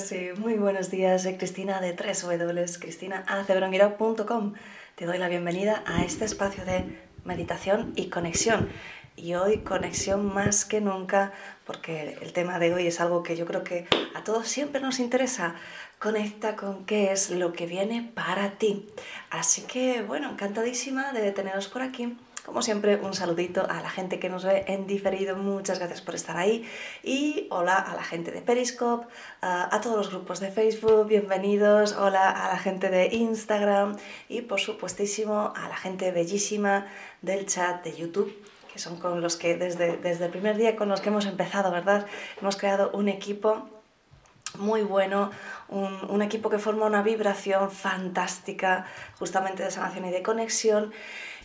sí. Muy buenos días, soy Cristina de 3W, cristinacebronguirao.com. Te doy la bienvenida a este espacio de meditación y conexión. Y hoy conexión más que nunca, porque el tema de hoy es algo que yo creo que a todos siempre nos interesa. Conecta con qué es lo que viene para ti. Así que, bueno, encantadísima de teneros por aquí como siempre, un saludito a la gente que nos ve en diferido, muchas gracias por estar ahí. Y hola a la gente de Periscope, a todos los grupos de Facebook, bienvenidos. Hola a la gente de Instagram y por supuestísimo a la gente bellísima del chat de YouTube que son con los que desde, desde el primer día con los que hemos empezado, ¿verdad? Hemos creado un equipo muy bueno, un, un, equipo que forma una vibración fantástica justamente de sanación y de conexión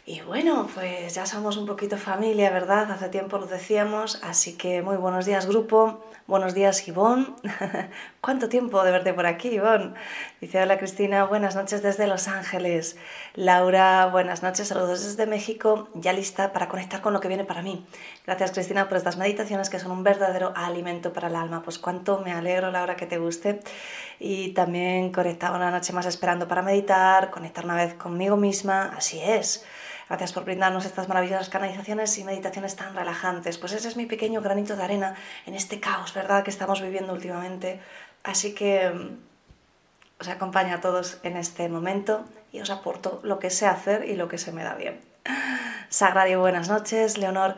y bueno, pues ya somos un poquito familia, ¿verdad? Hace tiempo lo decíamos, así que muy buenos días grupo, buenos días Ivonne. ¿Cuánto tiempo de verte por aquí, Ivonne? Dice, hola Cristina, buenas noches desde Los Ángeles. Laura, buenas noches, saludos desde México, ya lista para conectar con lo que viene para mí. Gracias Cristina por estas meditaciones que son un verdadero alimento para el alma. Pues cuánto me alegro, Laura, que te guste. Y también conectar una noche más esperando para meditar, conectar una vez conmigo misma, así es. Gracias por brindarnos estas maravillosas canalizaciones y meditaciones tan relajantes. Pues ese es mi pequeño granito de arena en este caos, ¿verdad?, que estamos viviendo últimamente. Así que mm, os acompaño a todos en este momento y os aporto lo que sé hacer y lo que se me da bien. Sagrario, buenas noches. Leonor,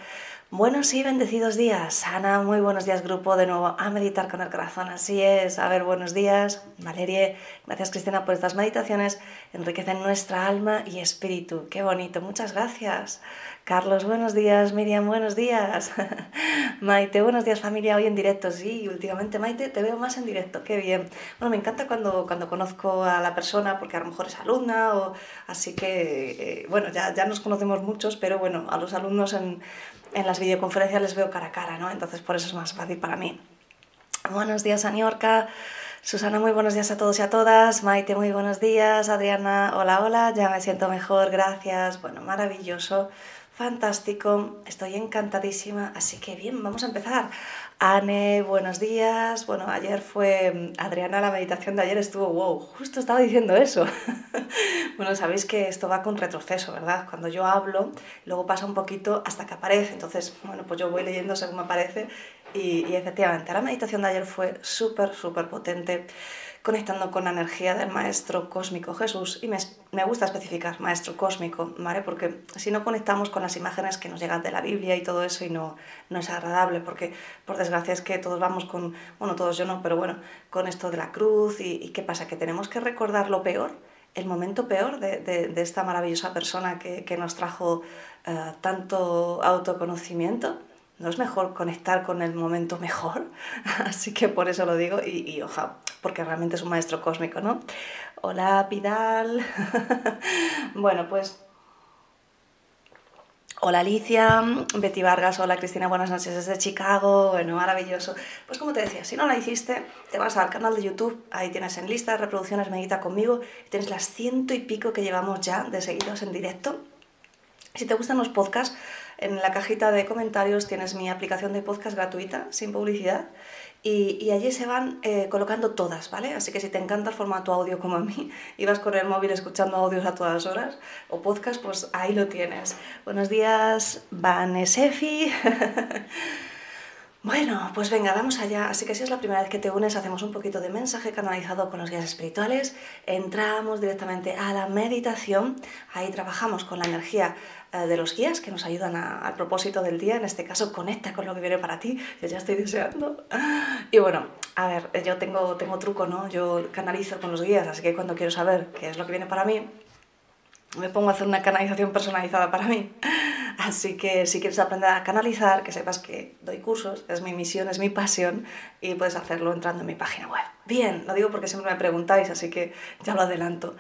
Buenos y bendecidos días, Ana. Muy buenos días, grupo. De nuevo a meditar con el corazón. Así es. A ver, buenos días, Valerie. Gracias, Cristina, por estas meditaciones. Enriquecen nuestra alma y espíritu. Qué bonito. Muchas gracias. Carlos, buenos días. Miriam, buenos días. Maite, buenos días, familia. Hoy en directo. Sí, últimamente, Maite, te veo más en directo. Qué bien. Bueno, me encanta cuando, cuando conozco a la persona, porque a lo mejor es alumna, o así que, eh, bueno, ya, ya nos conocemos muchos, pero bueno, a los alumnos en en las videoconferencias les veo cara a cara, ¿no? Entonces por eso es más fácil para mí. Buenos días, Aniorca. Susana, muy buenos días a todos y a todas. Maite, muy buenos días. Adriana, hola, hola. Ya me siento mejor, gracias. Bueno, maravilloso, fantástico. Estoy encantadísima. Así que bien, vamos a empezar. Ane, buenos días. Bueno, ayer fue mm, Adriana, la meditación de ayer estuvo wow, justo estaba diciendo eso. bueno, sabéis que esto va con retroceso, ¿verdad? Cuando yo hablo, luego pasa un poquito hasta que aparece. Entonces, bueno, pues yo voy leyendo según me aparece y, y efectivamente, la meditación de ayer fue súper, súper potente conectando con la energía del Maestro Cósmico Jesús. Y me, me, gusta especificar Maestro Cósmico, ¿vale? Porque si no conectamos con las imágenes que nos llegan de la Biblia y todo eso y no, no es agradable, porque por desgracia es que todos vamos con, bueno, todos yo no, pero bueno, con esto de la cruz y, qué pasa, que tenemos que recordar lo peor, el momento peor de, de, esta maravillosa persona que, que nos trajo uh, tanto autoconocimiento ¿No es mejor conectar con el momento mejor? Así que por eso lo digo y, y porque realmente es un maestro cósmico, ¿no? Hola, Pidal. bueno, pues... Hola Alicia, Betty Vargas, hola Cristina, buenas noches desde Chicago, bueno, maravilloso. Pues como te decía, si no la hiciste, te vas al canal de YouTube, ahí tienes en lista de reproducciones Medita conmigo, y tienes las ciento y pico que llevamos ya de seguidos en directo. Si te gustan los podcasts, en la cajita de comentarios tienes mi aplicación de podcast gratuita, sin publicidad, y, allí se van eh, colocando todas, ¿vale? Así que si te encanta el formato audio como a mí y vas con el móvil escuchando audios a todas horas o podcast, pues ahí lo tienes. Buenos días, Vanesefi. Bueno, pues venga, vamos allá. Así que si es la primera vez que te unes, hacemos un poquito de mensaje canalizado con los guías espirituales. Entramos directamente a la meditación. Ahí trabajamos con la energía eh, de los guías que nos ayudan al propósito del día. En este caso, conecta con lo que viene para ti. Yo ya estoy deseando. Y bueno, a ver, yo tengo, tengo truco, ¿no? Yo canalizo con los guías, así que cuando quiero saber qué es lo que viene para mí, me pongo a hacer una canalización personalizada para mí. Así que si quieres aprender a canalizar, que sepas que doy cursos, es mi misión, es mi pasión y puedes hacerlo entrando en mi página web. Bien, lo digo porque siempre me preguntáis, así que ya lo adelanto.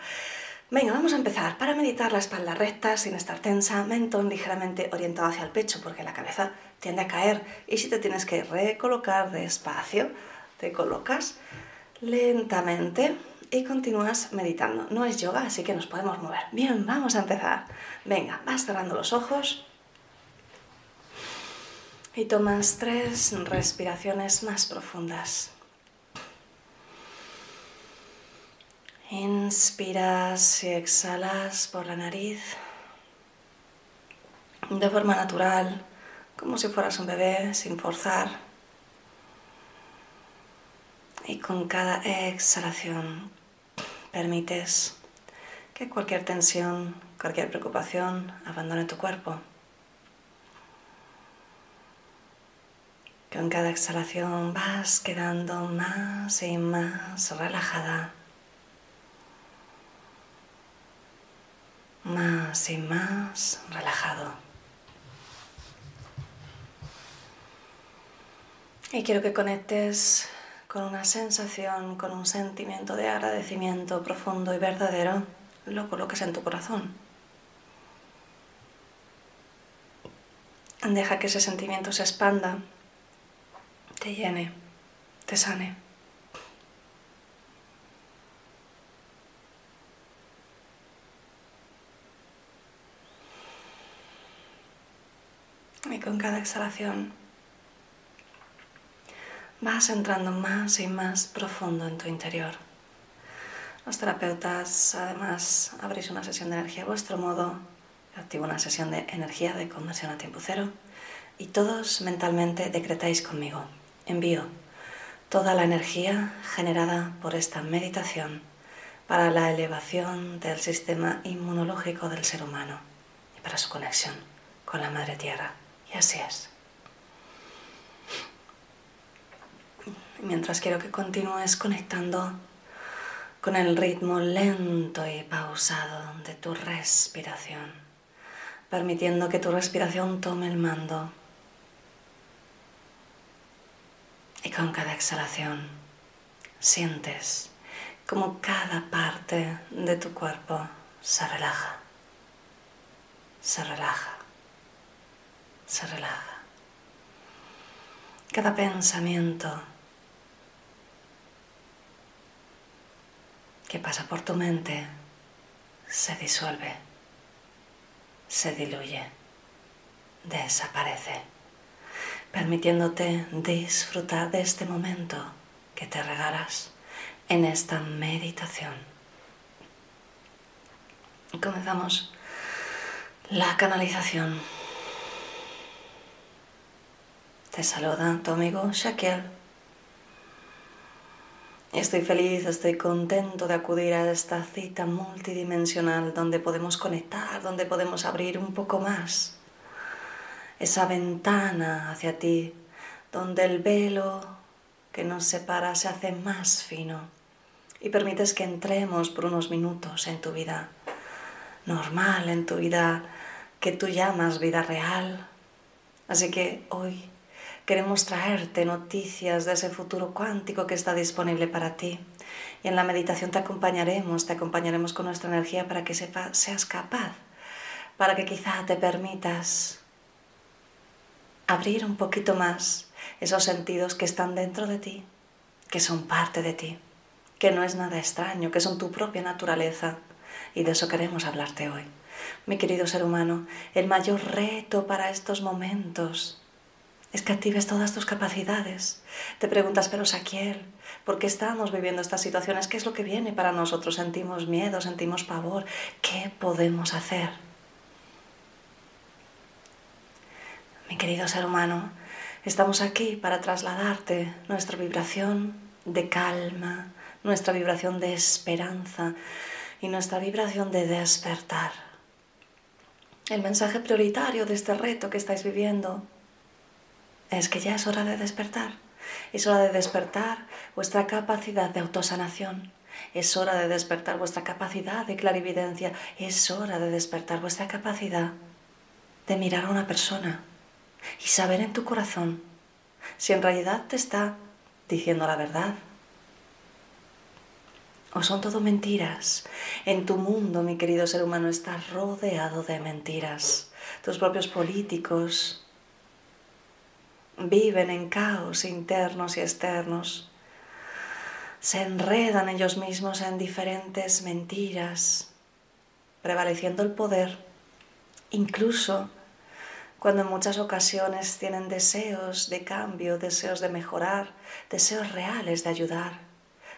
Venga, vamos a empezar. Para meditar la espalda recta, sin estar tensa, mentón ligeramente orientado hacia el pecho, porque la cabeza tiende a caer. Y si te tienes que recolocar despacio, te colocas lentamente y continúas meditando. No es yoga, así que nos podemos mover. Bien, vamos a empezar. Venga, vas cerrando los ojos. Y tomas tres respiraciones más profundas. Inspiras y exhalas por la nariz de forma natural, como si fueras un bebé, sin forzar. Y con cada exhalación permites que cualquier tensión, cualquier preocupación abandone tu cuerpo. Con cada exhalación vas quedando más y más relajada. Más y más relajado. Y quiero que conectes con una sensación, con un sentimiento de agradecimiento profundo y verdadero, lo coloques en tu corazón. Deja que ese sentimiento se expanda, te llene, te sane. Y con cada exhalación vas entrando más y más profundo en tu interior. Los terapeutas además abrís una sesión de energía a vuestro modo, activo una sesión de energía de conversión a tiempo cero y todos mentalmente decretáis conmigo, envío toda la energía generada por esta meditación para la elevación del sistema inmunológico del ser humano y para su conexión con la Madre Tierra. Y así es. Mientras quiero que continúes conectando con el ritmo lento y pausado de tu respiración, permitiendo que tu respiración tome el mando. Y con cada exhalación sientes como cada parte de tu cuerpo se relaja, se relaja, se relaja. Cada pensamiento que pasa por tu mente se disuelve, se diluye, desaparece, permitiéndote disfrutar de este momento que te regalas en esta meditación. Comenzamos la canalización. Te saluda tu amigo Shaquille Estoy feliz, estoy contento de acudir a esta cita multidimensional donde podemos conectar, donde podemos abrir un poco más esa ventana hacia ti, donde el velo que nos separa se hace más fino y permites que entremos por unos minutos en tu vida normal, en tu vida que tú llamas vida real. Así que hoy Queremos traerte noticias de ese futuro cuántico que está disponible para ti. Y en la meditación te acompañaremos, te acompañaremos con nuestra energía para que seas capaz, para que quizá te permitas abrir un poquito más esos sentidos que están dentro de ti, que son parte de ti, que no es nada extraño, que son tu propia naturaleza. Y de eso queremos hablarte hoy. Mi querido ser humano, el mayor reto para estos momentos es que actives todas tus capacidades. Te preguntas, pero Saquiel, ¿por qué estamos viviendo estas situaciones? ¿Qué es lo que viene para nosotros? Sentimos miedo, sentimos pavor. ¿Qué podemos hacer? Mi querido ser humano, estamos aquí para trasladarte nuestra vibración de calma, nuestra vibración de esperanza y nuestra vibración de despertar. El mensaje prioritario de este reto que estáis viviendo es que ya es hora de despertar. Es hora de despertar vuestra capacidad de autosanación. Es hora de despertar vuestra capacidad de clarividencia. Es hora de despertar vuestra capacidad de mirar a una persona y saber en tu corazón si en realidad te está diciendo la verdad. O son todo mentiras. En tu mundo, mi querido ser humano, estás rodeado de mentiras. Tus propios políticos, viven en caos internos y externos, se enredan ellos mismos en diferentes mentiras, prevaleciendo el poder, incluso cuando en muchas ocasiones tienen deseos de cambio, deseos de mejorar, deseos reales de ayudar.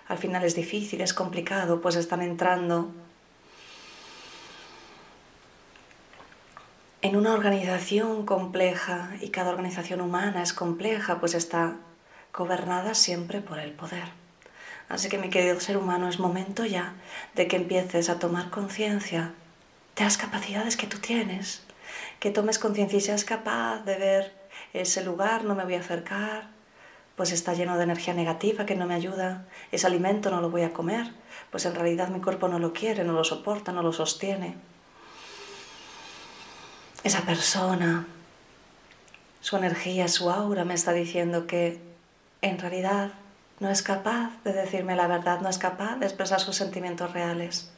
Al final es difícil, es complicado, pues están entrando en una organización compleja, y cada organización humana es compleja, pues está gobernada siempre por el poder. Así que mi querido ser humano, es momento ya de que empieces a tomar conciencia de las capacidades que tú tienes, que tomes conciencia y seas capaz de ver ese lugar, no me voy a acercar, pues está lleno de energía negativa que no me ayuda, ese alimento no lo voy a comer, pues en realidad mi cuerpo no lo quiere, no lo soporta, no lo sostiene esa persona, su energía, su aura me está diciendo que en realidad no es capaz de decirme la verdad, no es capaz de expresar sus sentimientos reales.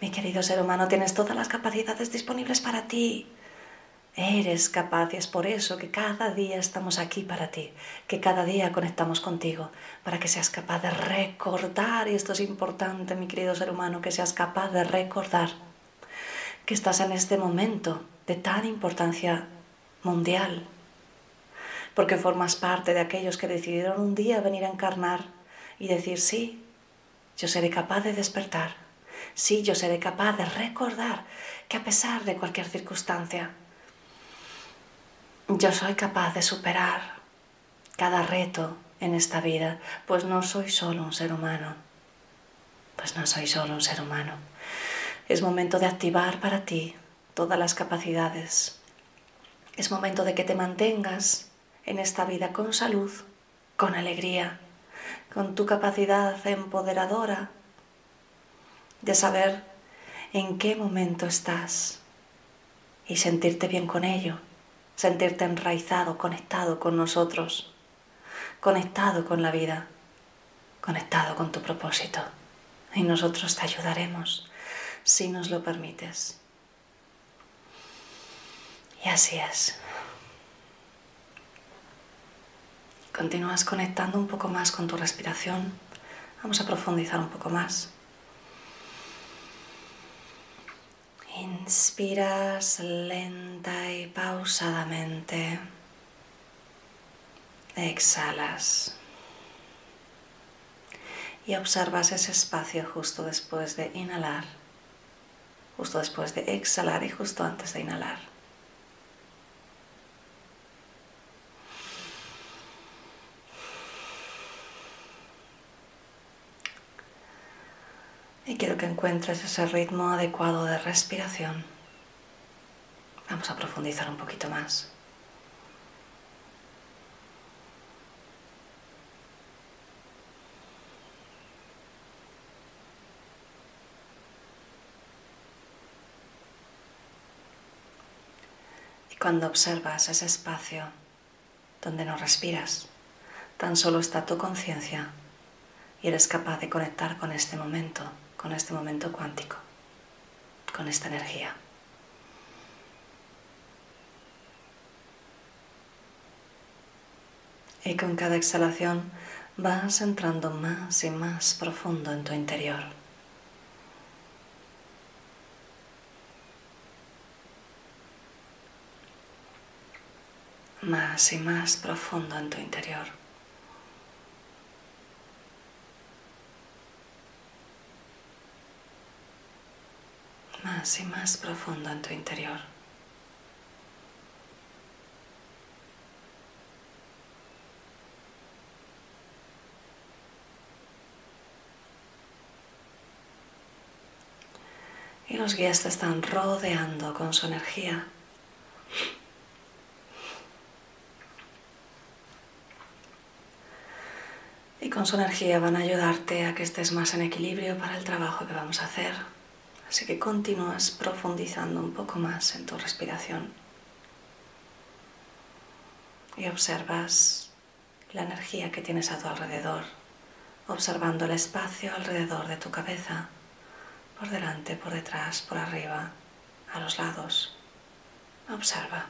Mi querido ser humano, tienes todas las capacidades disponibles para ti. Eres capaz y es por eso que cada día estamos aquí para ti, que cada día conectamos contigo, para que seas capaz de recordar, y esto es importante, mi querido ser humano, que seas capaz de recordar que estás en este momento de tan importancia mundial, porque formas parte de aquellos que decidieron un día venir a encarnar y decir, sí, yo seré capaz de despertar, sí, yo seré capaz de recordar que a pesar de cualquier circunstancia, yo soy capaz de superar cada reto en esta vida, pues no soy solo un ser humano, pues no soy solo un ser humano. Es momento de activar para ti todas las capacidades. Es momento de que te mantengas en esta vida con salud, con alegría, con tu capacidad empoderadora de saber en qué momento estás y sentirte bien con ello, sentirte enraizado, conectado con nosotros, conectado con la vida, conectado con tu propósito. Y nosotros te ayudaremos si nos lo permites. Y así es. Continúas conectando un poco más con tu respiración. Vamos a profundizar un poco más. Inspiras lenta y pausadamente. Exhalas. Y observas ese espacio justo después de inhalar, justo después de exhalar y justo antes de inhalar. Y quiero que encuentres ese ritmo adecuado de respiración. Vamos a profundizar un poquito más. Cuando observas ese espacio donde no respiras, tan solo está tu conciencia y eres capaz de conectar con este momento con este momento cuántico, con esta energía. Y con cada exhalación vas entrando más y más profundo en tu interior. Más y más profundo en tu interior. más y más profundo en tu interior. Y los guías te están rodeando con su energía. Con su energía van a ayudarte a que estés más en equilibrio para el trabajo que vamos a hacer. Así que continúas profundizando un poco más en tu respiración y observas la energía que tienes a tu alrededor, observando el espacio alrededor de tu cabeza, por delante, por detrás, por arriba, a los lados. Observa.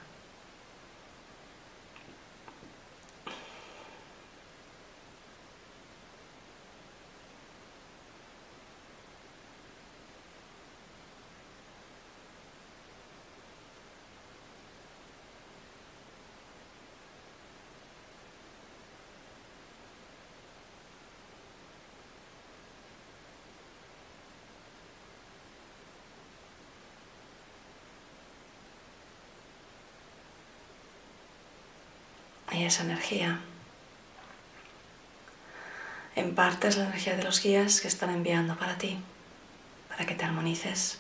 Esa energía. En parte es la energía de los guías que están enviando para ti, para que te armonices,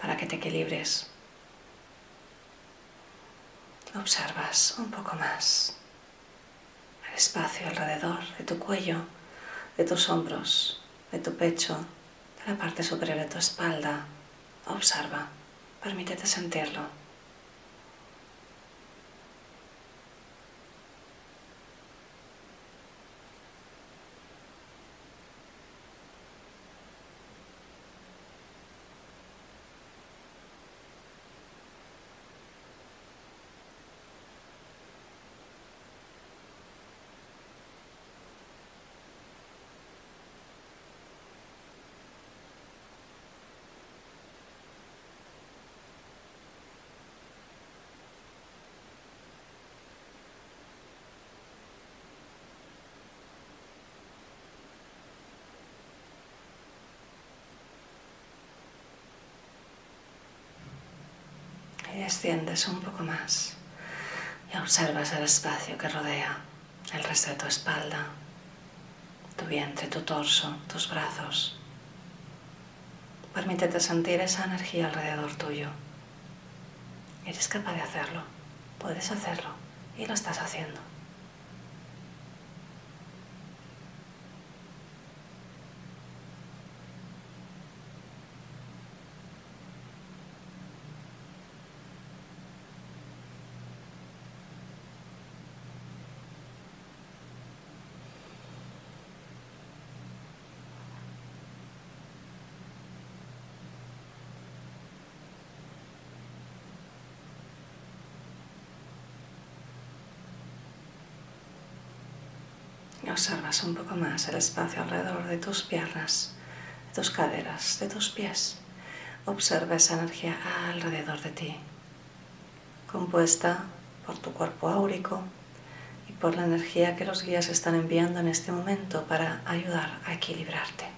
para que te equilibres. Observas un poco más el espacio alrededor de tu cuello, de tus hombros, de tu pecho, de la parte superior de tu espalda. Observa, permítete sentirlo. Y desciendes un poco más y observas el espacio que rodea el resto de tu espalda, tu vientre, tu torso, tus brazos. Permítete sentir esa energía alrededor tuyo. Eres capaz de hacerlo, puedes hacerlo y lo estás haciendo. Observas un poco más el espacio alrededor de tus piernas, de tus caderas, de tus pies. Observa esa energía alrededor de ti, compuesta por tu cuerpo áurico y por la energía que los guías están enviando en este momento para ayudar a equilibrarte.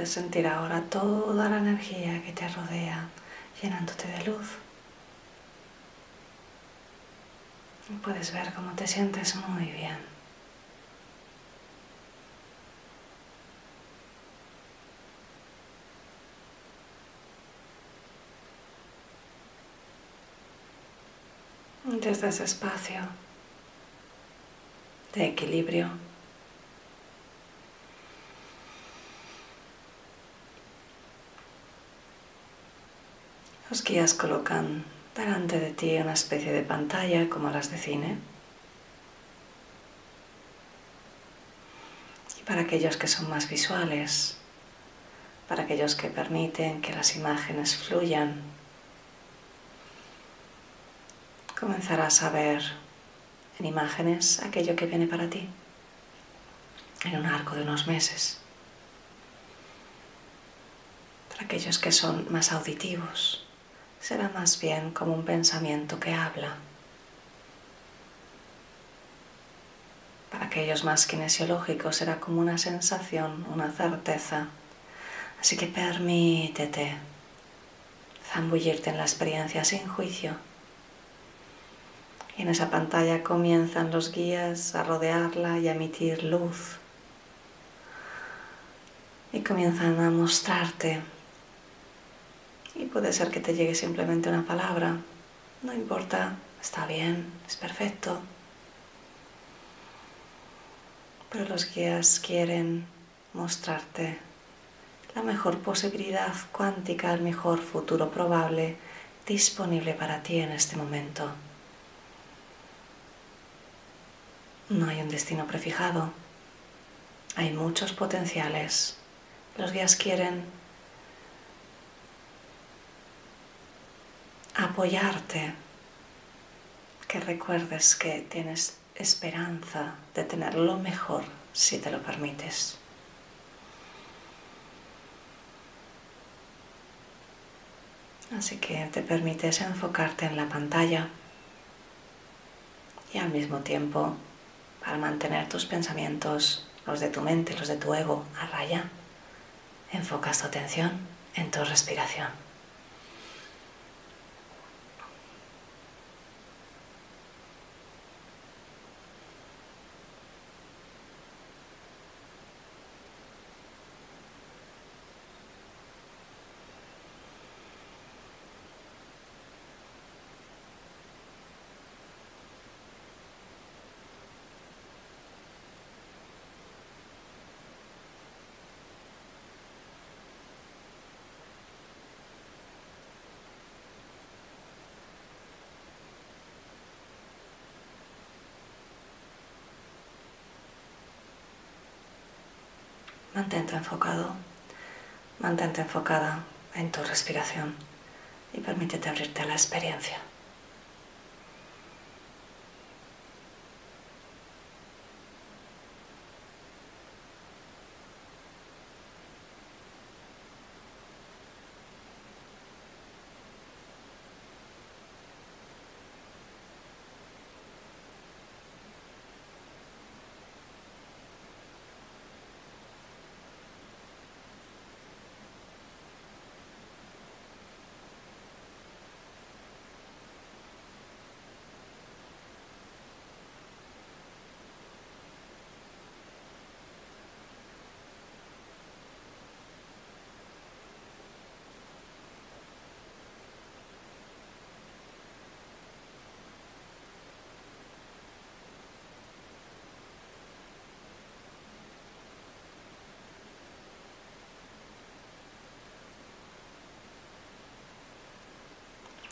Puedes sentir ahora toda la energía que te rodea llenándote de luz. Puedes ver cómo te sientes muy bien. Desde ese espacio de equilibrio Los guías colocan delante de ti una especie de pantalla como las de cine. Y para aquellos que son más visuales, para aquellos que permiten que las imágenes fluyan, comenzarás a ver en imágenes aquello que viene para ti en un arco de unos meses. Para aquellos que son más auditivos, será más bien como un pensamiento que habla. Para aquellos más kinesiológicos será como una sensación, una certeza. Así que permítete zambullirte en la experiencia sin juicio. Y en esa pantalla comienzan los guías a rodearla y a emitir luz. Y comienzan a mostrarte y puede ser que te llegue simplemente una palabra. No importa, está bien, es perfecto. Pero los guías quieren mostrarte la mejor posibilidad cuántica, el mejor futuro probable disponible para ti en este momento. No hay un destino prefijado. Hay muchos potenciales. Los guías quieren apoyarte, que recuerdes que tienes esperanza de tener lo mejor si te lo permites. Así que te permites enfocarte en la pantalla y al mismo tiempo, para mantener tus pensamientos, los de tu mente, los de tu ego, a raya, enfocas tu atención en tu respiración. Mantente enfocado, mantente enfocada en tu respiración y permítete abrirte a la experiencia.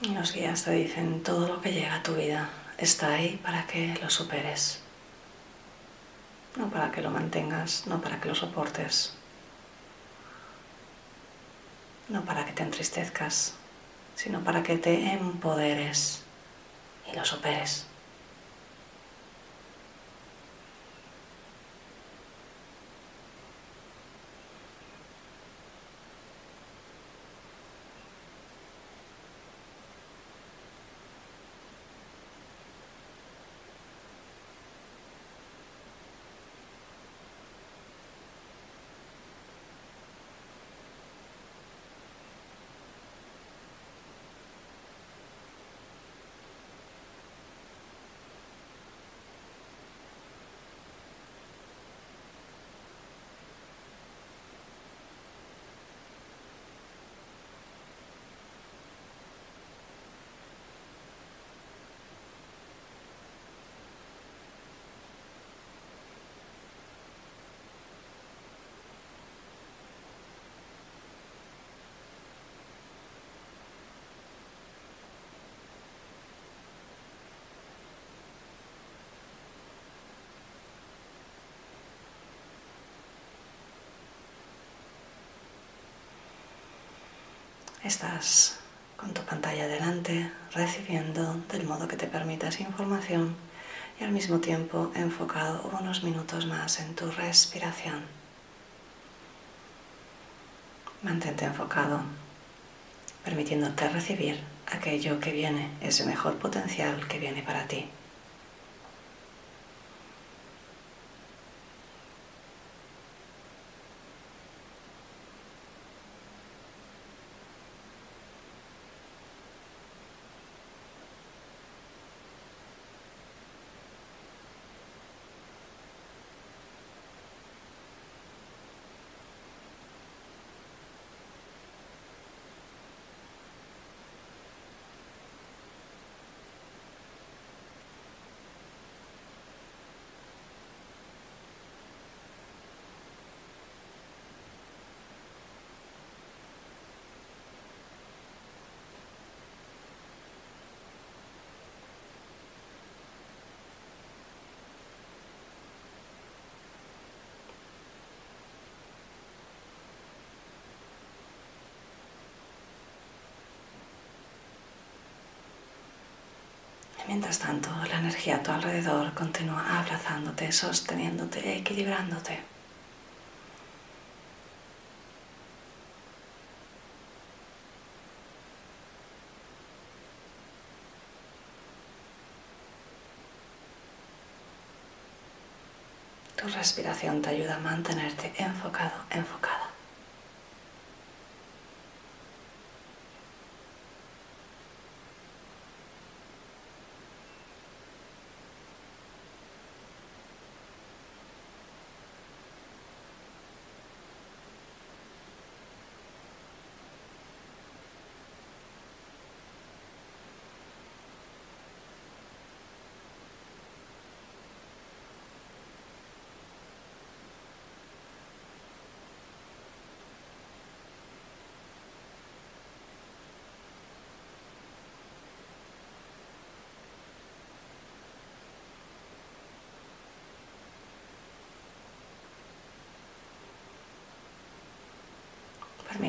Los guías te dicen todo lo que llega a tu vida está ahí para que lo superes. No para que lo mantengas, no para que lo soportes, no para que te entristezcas, sino para que te empoderes y lo superes. Estás con tu pantalla delante recibiendo del modo que te permita esa información y al mismo tiempo enfocado unos minutos más en tu respiración. Mantente enfocado, permitiéndote recibir aquello que viene, ese mejor potencial que viene para ti. Mientras tanto, la energía a tu alrededor continúa abrazándote, sosteniéndote, equilibrándote. Tu respiración te ayuda a mantenerte enfocado, enfocada.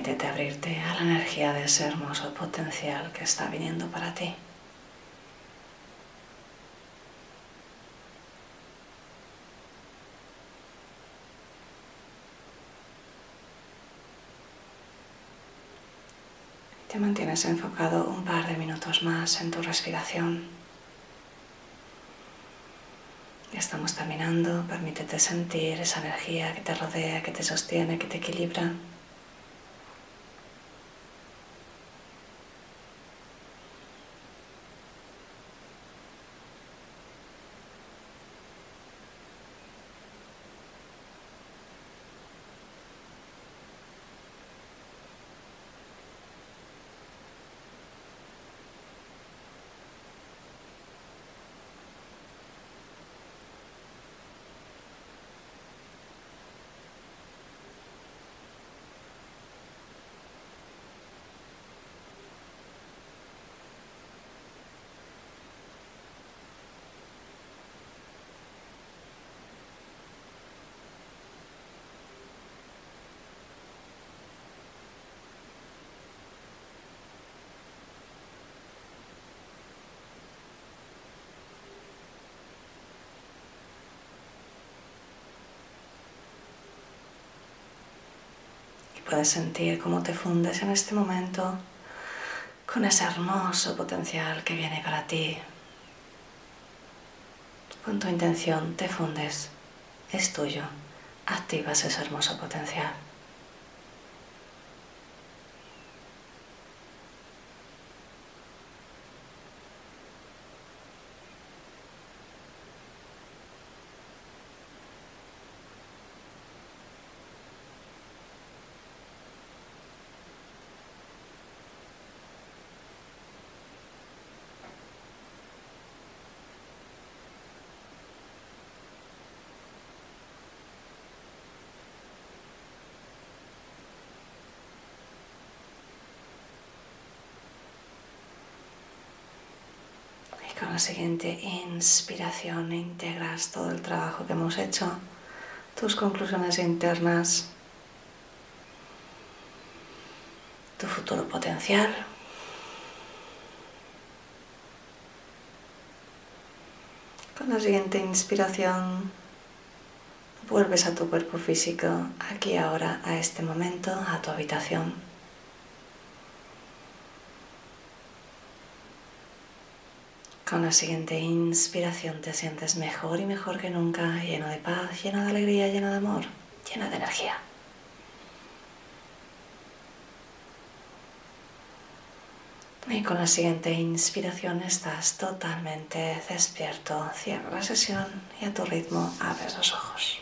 Permítete abrirte a la energía de ese hermoso potencial que está viniendo para ti. Te mantienes enfocado un par de minutos más en tu respiración. Ya estamos terminando. Permítete sentir esa energía que te rodea, que te sostiene, que te equilibra. Puedes sentir cómo te fundes en este momento con ese hermoso potencial que viene para ti. Con tu intención te fundes, es tuyo, activas ese hermoso potencial. Con la siguiente inspiración integras todo el trabajo que hemos hecho, tus conclusiones internas, tu futuro potencial. Con la siguiente inspiración vuelves a tu cuerpo físico, aquí ahora, a este momento, a tu habitación. Con la siguiente inspiración te sientes mejor y mejor que nunca, lleno de paz, lleno de alegría, lleno de amor, lleno de energía. Y con la siguiente inspiración estás totalmente despierto. Cierra la sesión y a tu ritmo abres los ojos.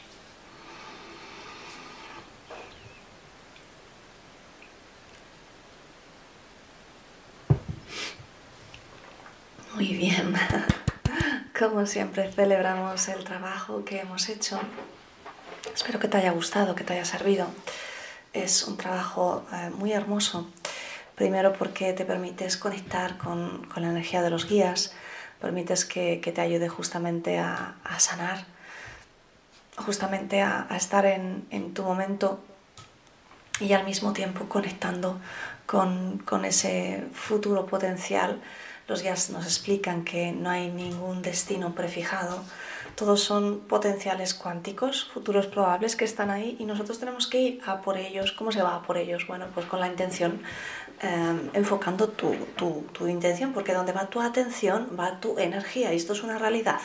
Muy bien. Como siempre celebramos el trabajo que hemos hecho. Espero que te haya gustado, que te haya servido. Es un trabajo eh, muy hermoso. Primero porque te permites conectar con, la energía de los guías, permites que, te ayude justamente a, sanar, justamente a, estar en, tu momento y al mismo tiempo conectando con, con ese futuro potencial los guías nos explican que no hay ningún destino prefijado, todos son potenciales cuánticos, futuros probables que están ahí y nosotros tenemos que ir a por ellos. ¿Cómo se va a por ellos? Bueno, pues con la intención, eh, enfocando tu, tu intención, porque donde va tu atención va tu energía y esto es una realidad.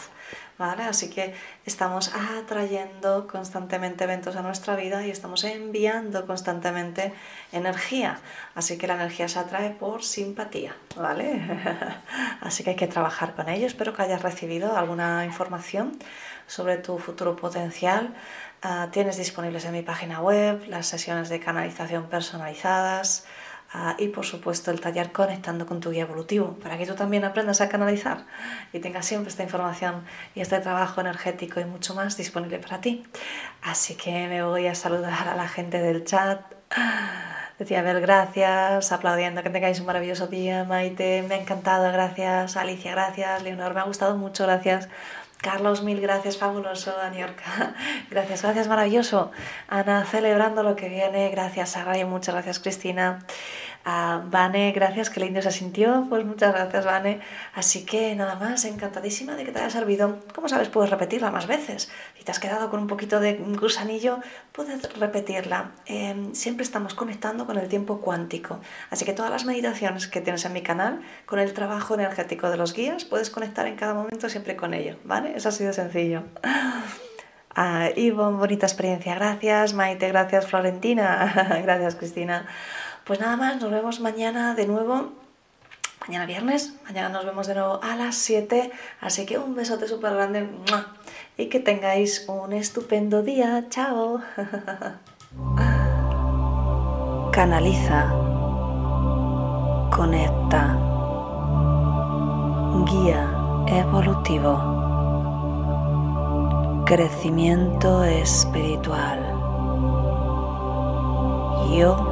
Así que estamos atrayendo constantemente eventos a nuestra vida y estamos enviando constantemente energía. Así que la energía se atrae por simpatía, ¿vale? Así que hay que trabajar con ello. Espero que hayas recibido alguna información sobre tu futuro potencial. Ah, tienes disponibles en mi página web las sesiones de canalización personalizadas, Ah, y por supuesto el taller conectando con tu guía evolutivo para que tú también aprendas a canalizar y tengas siempre esta información y este trabajo energético y mucho más disponible para ti. Así que me voy a saludar a la gente del chat. Decía ver gracias, aplaudiendo, que tengáis un maravilloso día, Maite, me ha encantado, gracias, Alicia, gracias, Leonor, me ha gustado mucho, gracias. Carlos, mil gracias, fabuloso, Aniorca. Gracias, gracias, maravilloso. Ana, celebrando lo que viene. Gracias, Sara, y muchas gracias, Cristina. A Vane, gracias, que lindo se sintió. Pues muchas gracias, Vane. Así que nada más, encantadísima de que te haya servido. Como sabes, puedes repetirla más veces. Si te has quedado con un poquito de gusanillo, puedes repetirla. Em, siempre estamos conectando con el tiempo cuántico. Así que todas las meditaciones que tienes en mi canal, con el trabajo energético de los guías, puedes conectar en cada momento siempre con ello. ¿Vale? Eso ha sido sencillo. Ah, Ivonne, bonita experiencia, gracias. Maite, gracias. Florentina, gracias, Cristina. Pues nada más, nos vemos mañana de nuevo. Mañana viernes, mañana nos vemos de nuevo a las 7. Así que un besote súper grande y que tengáis un estupendo día. Chao. Canaliza. Conecta. Guía evolutivo. Crecimiento espiritual. Yo